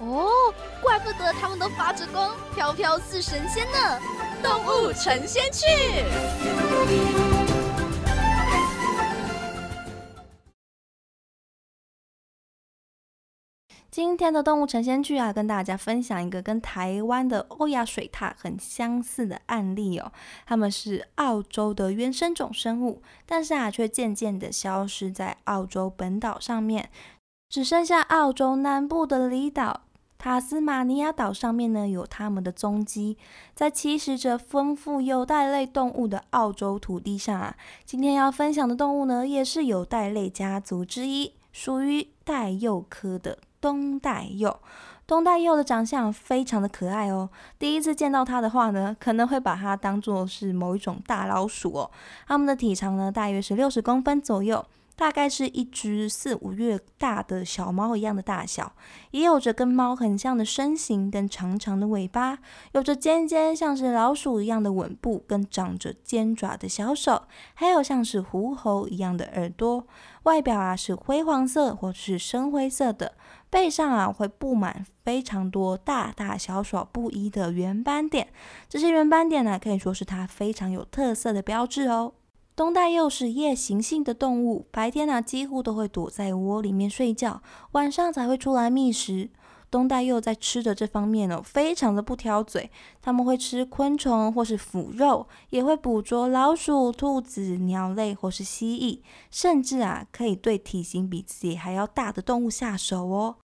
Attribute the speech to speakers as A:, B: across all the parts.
A: 哦，怪不得他们都发着光，飘飘似神仙呢！
B: 动物成仙去。
C: 今天的动物成仙剧啊，跟大家分享一个跟台湾的欧亚水獭很相似的案例哦。它们是澳洲的原生种生物，但是啊，却渐渐的消失在澳洲本岛上面。只剩下澳洲南部的离岛塔斯马尼亚岛上面呢，有它们的踪迹。在栖息着丰富有袋类动物的澳洲土地上啊，今天要分享的动物呢，也是有袋类家族之一，属于袋鼬科的东袋鼬。东袋鼬的长相非常的可爱哦，第一次见到它的话呢，可能会把它当做是某一种大老鼠哦。它们的体长呢，大约是六十公分左右。大概是一只四五月大的小猫一样的大小，也有着跟猫很像的身形跟长长的尾巴，有着尖尖像是老鼠一样的吻部跟长着尖爪的小手，还有像是狐猴一样的耳朵。外表啊是灰黄色或是深灰色的，背上啊会布满非常多大大小小不一的圆斑点，这些圆斑点呢可以说是它非常有特色的标志哦。东大鼬是夜行性的动物，白天呢几乎都会躲在窝里面睡觉，晚上才会出来觅食。东大鼬在吃的这方面呢，非常的不挑嘴，他们会吃昆虫或是腐肉，也会捕捉老鼠、兔子、鸟类或是蜥蜴，甚至啊可以对体型比自己还要大的动物下手哦。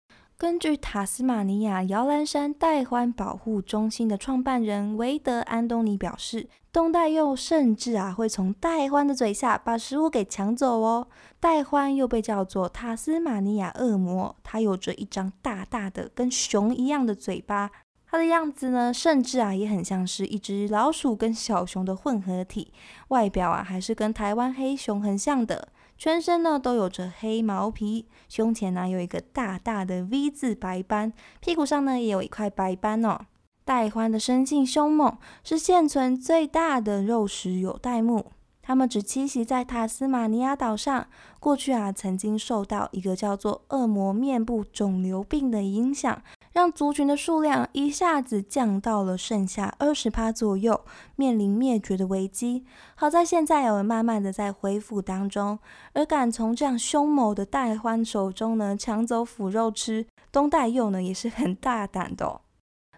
C: 根据塔斯马尼亚摇篮山袋獾保护中心的创办人维德安东尼表示，东袋鼬甚至啊会从袋獾的嘴下把食物给抢走哦。袋獾又被叫做塔斯马尼亚恶魔，它有着一张大大的跟熊一样的嘴巴，它的样子呢，甚至啊也很像是一只老鼠跟小熊的混合体，外表啊还是跟台湾黑熊很像的。全身呢都有着黑毛皮，胸前呢有一个大大的 V 字白斑，屁股上呢也有一块白斑哦。袋獾的生性凶猛，是现存最大的肉食有袋目。它们只栖息在塔斯马尼亚岛上。过去啊，曾经受到一个叫做恶魔面部肿瘤病的影响。让族群的数量一下子降到了剩下二十趴左右，面临灭绝的危机。好在现在有慢慢的在恢复当中，而敢从这样凶猛的袋獾手中呢抢走腐肉吃，东袋鼬呢也是很大胆的。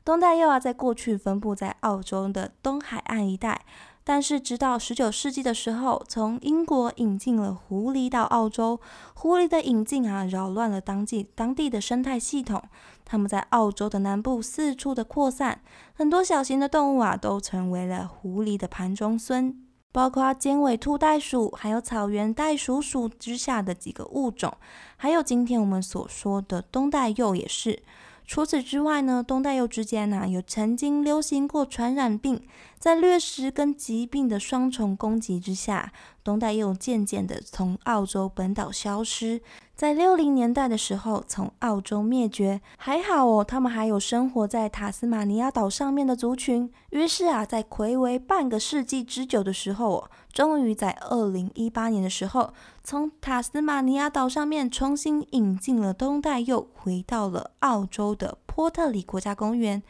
C: 东袋鼬啊，在过去分布在澳洲的东海岸一带。但是，直到十九世纪的时候，从英国引进了狐狸到澳洲。狐狸的引进啊，扰乱了当地当地的生态系统。它们在澳洲的南部四处的扩散，很多小型的动物啊，都成为了狐狸的盘中孙，包括尖尾兔袋鼠，还有草原袋鼠属之下的几个物种，还有今天我们所说的东袋鼬也是。除此之外呢，东带鼬之间呢有曾经流行过传染病，在掠食跟疾病的双重攻击之下，东带鼬渐渐的从澳洲本岛消失。在六零年代的时候，从澳洲灭绝，还好哦，他们还有生活在塔斯马尼亚岛上面的族群。于是啊，在魁违半个世纪之久的时候哦，终于在二零一八年的时候，从塔斯马尼亚岛上面重新引进了东带鼬，回到了澳洲的波特里国家公园。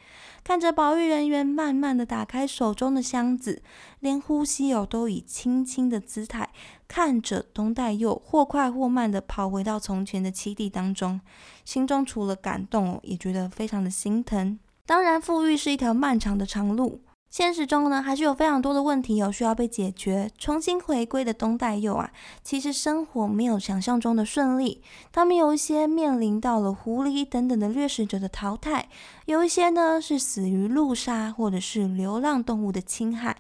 C: 看着保育人员慢慢的打开手中的箱子，连呼吸哦都以轻轻的姿态看着东袋鼬或快或慢的跑回到从前的栖地当中，心中除了感动，也觉得非常的心疼。当然，富裕是一条漫长的长路。现实中呢，还是有非常多的问题有需要被解决。重新回归的东代鼬啊，其实生活没有想象中的顺利。他们有一些面临到了狐狸等等的掠食者的淘汰，有一些呢是死于路杀或者是流浪动物的侵害。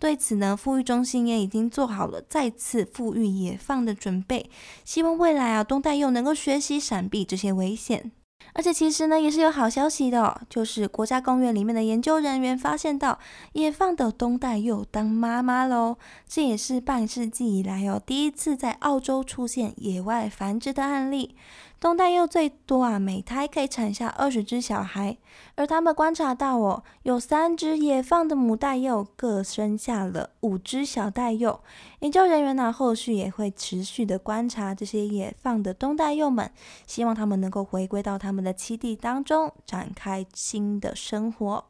C: 对此呢，富裕中心也已经做好了再次富裕野放的准备，希望未来啊，东大鼬能够学习闪避这些危险。而且其实呢，也是有好消息的，就是国家公园里面的研究人员发现到野放的冬袋鼬当妈妈喽，这也是半世纪以来哦第一次在澳洲出现野外繁殖的案例。冬袋鼬最多啊，每胎可以产下二十只小孩，而他们观察到哦，有三只野放的母袋鼬各生下了五只小袋鼬。研究人员呢，后续也会持续的观察这些野放的冬袋鼬们，希望他们能够回归到他们的栖地当中，展开新的生活。